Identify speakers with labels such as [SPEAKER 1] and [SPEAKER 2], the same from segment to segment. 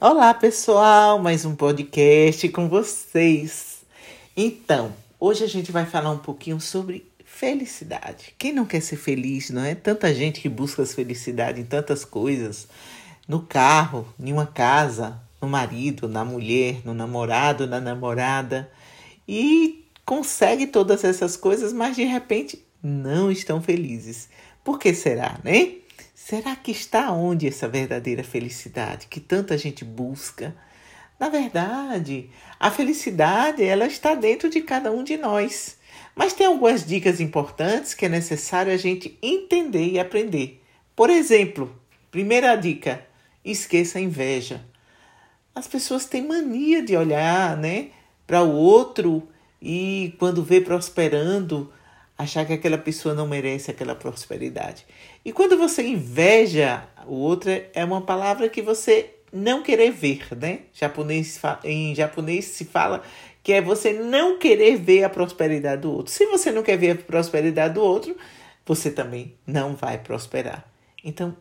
[SPEAKER 1] Olá, pessoal, mais um podcast com vocês. Então, hoje a gente vai falar um pouquinho sobre felicidade. Quem não quer ser feliz, não é? Tanta gente que busca felicidade em tantas coisas, no carro, em uma casa, no marido, na mulher, no namorado, na namorada, e consegue todas essas coisas, mas de repente não estão felizes. Por que será, né? Será que está onde essa verdadeira felicidade que tanta gente busca? Na verdade, a felicidade ela está dentro de cada um de nós. Mas tem algumas dicas importantes que é necessário a gente entender e aprender. Por exemplo, primeira dica: esqueça a inveja. As pessoas têm mania de olhar, né, para o outro e quando vê prosperando, achar que aquela pessoa não merece aquela prosperidade. E quando você inveja o outro, é uma palavra que você não querer ver, né? Japonês, em japonês se fala que é você não querer ver a prosperidade do outro. Se você não quer ver a prosperidade do outro, você também não vai prosperar. Então,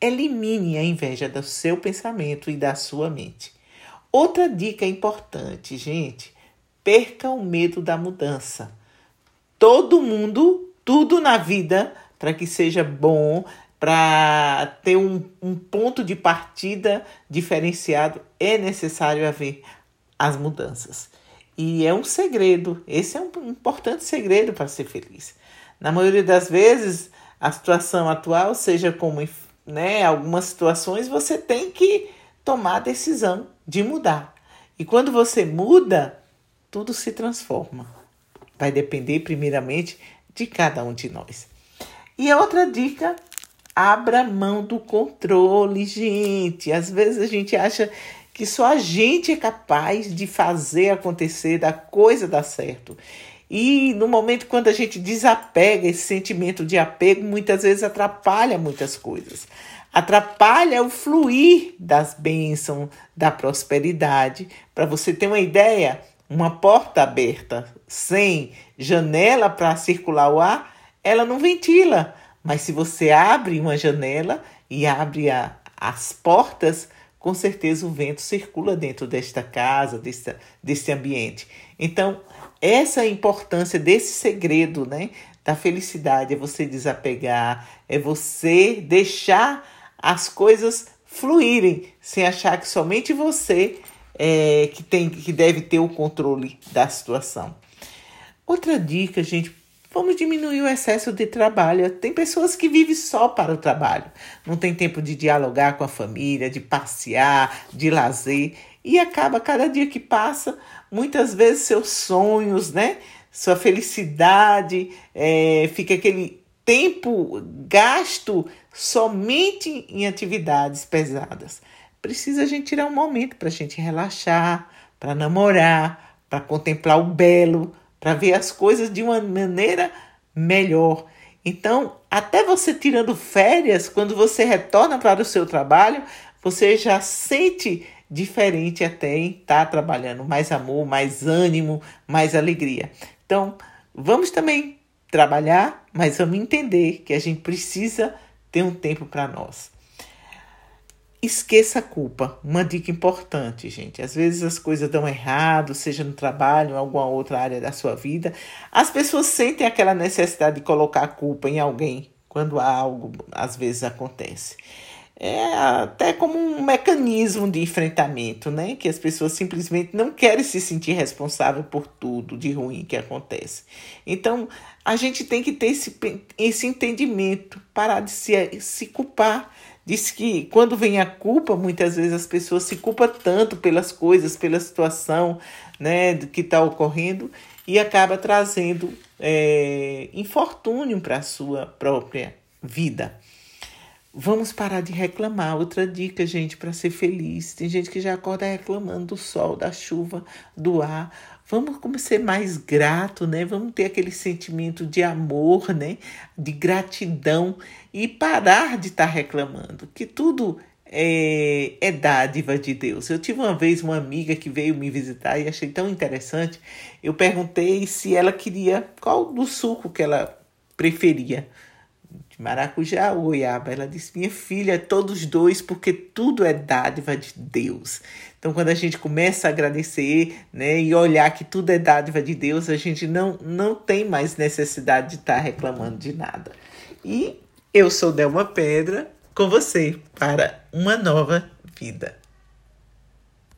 [SPEAKER 1] elimine a inveja do seu pensamento e da sua mente. Outra dica importante, gente, perca o medo da mudança todo mundo, tudo na vida, para que seja bom, para ter um, um ponto de partida diferenciado, é necessário haver as mudanças. E é um segredo, esse é um importante segredo para ser feliz. Na maioria das vezes, a situação atual, seja como né, algumas situações, você tem que tomar a decisão de mudar. E quando você muda, tudo se transforma. Vai depender, primeiramente, de cada um de nós. E a outra dica, abra mão do controle, gente. Às vezes a gente acha que só a gente é capaz de fazer acontecer, da coisa dar certo. E no momento quando a gente desapega, esse sentimento de apego muitas vezes atrapalha muitas coisas. Atrapalha o fluir das bênçãos, da prosperidade. Para você ter uma ideia, uma porta aberta sem janela para circular o ar, ela não ventila. Mas se você abre uma janela e abre a, as portas, com certeza o vento circula dentro desta casa, desse, desse ambiente. Então, essa é importância desse segredo, né? Da felicidade é você desapegar, é você deixar as coisas fluírem, sem achar que somente você é, que, tem, que deve ter o controle da situação. Outra dica, gente, vamos diminuir o excesso de trabalho. Tem pessoas que vivem só para o trabalho, não tem tempo de dialogar com a família, de passear, de lazer e acaba cada dia que passa, muitas vezes seus sonhos, né? Sua felicidade, é, fica aquele tempo gasto somente em atividades pesadas precisa a gente tirar um momento para a gente relaxar, para namorar, para contemplar o belo, para ver as coisas de uma maneira melhor. Então, até você tirando férias, quando você retorna para o seu trabalho, você já sente diferente até em estar tá trabalhando mais amor, mais ânimo, mais alegria. Então, vamos também trabalhar, mas vamos entender que a gente precisa ter um tempo para nós. Esqueça a culpa. Uma dica importante, gente. Às vezes as coisas dão errado, seja no trabalho, em alguma outra área da sua vida. As pessoas sentem aquela necessidade de colocar a culpa em alguém quando algo às vezes acontece. É até como um mecanismo de enfrentamento, né? Que as pessoas simplesmente não querem se sentir responsável por tudo de ruim que acontece. Então, a gente tem que ter esse, esse entendimento, parar de se, se culpar Diz que quando vem a culpa, muitas vezes as pessoas se culpam tanto pelas coisas, pela situação né, que está ocorrendo e acaba trazendo é, infortúnio para a sua própria vida. Vamos parar de reclamar. Outra dica, gente, para ser feliz. Tem gente que já acorda reclamando do sol, da chuva, do ar. Vamos ser mais grato, né? Vamos ter aquele sentimento de amor, né? De gratidão e parar de estar tá reclamando, que tudo é, é dádiva de Deus. Eu tive uma vez uma amiga que veio me visitar e achei tão interessante. Eu perguntei se ela queria qual do suco que ela preferia de maracujá goiaba. Ela disse: Minha filha, todos dois, porque tudo é dádiva de Deus. Então, quando a gente começa a agradecer né, e olhar que tudo é dádiva de Deus, a gente não, não tem mais necessidade de estar reclamando de nada. E eu sou Delma Pedra com você para uma nova vida.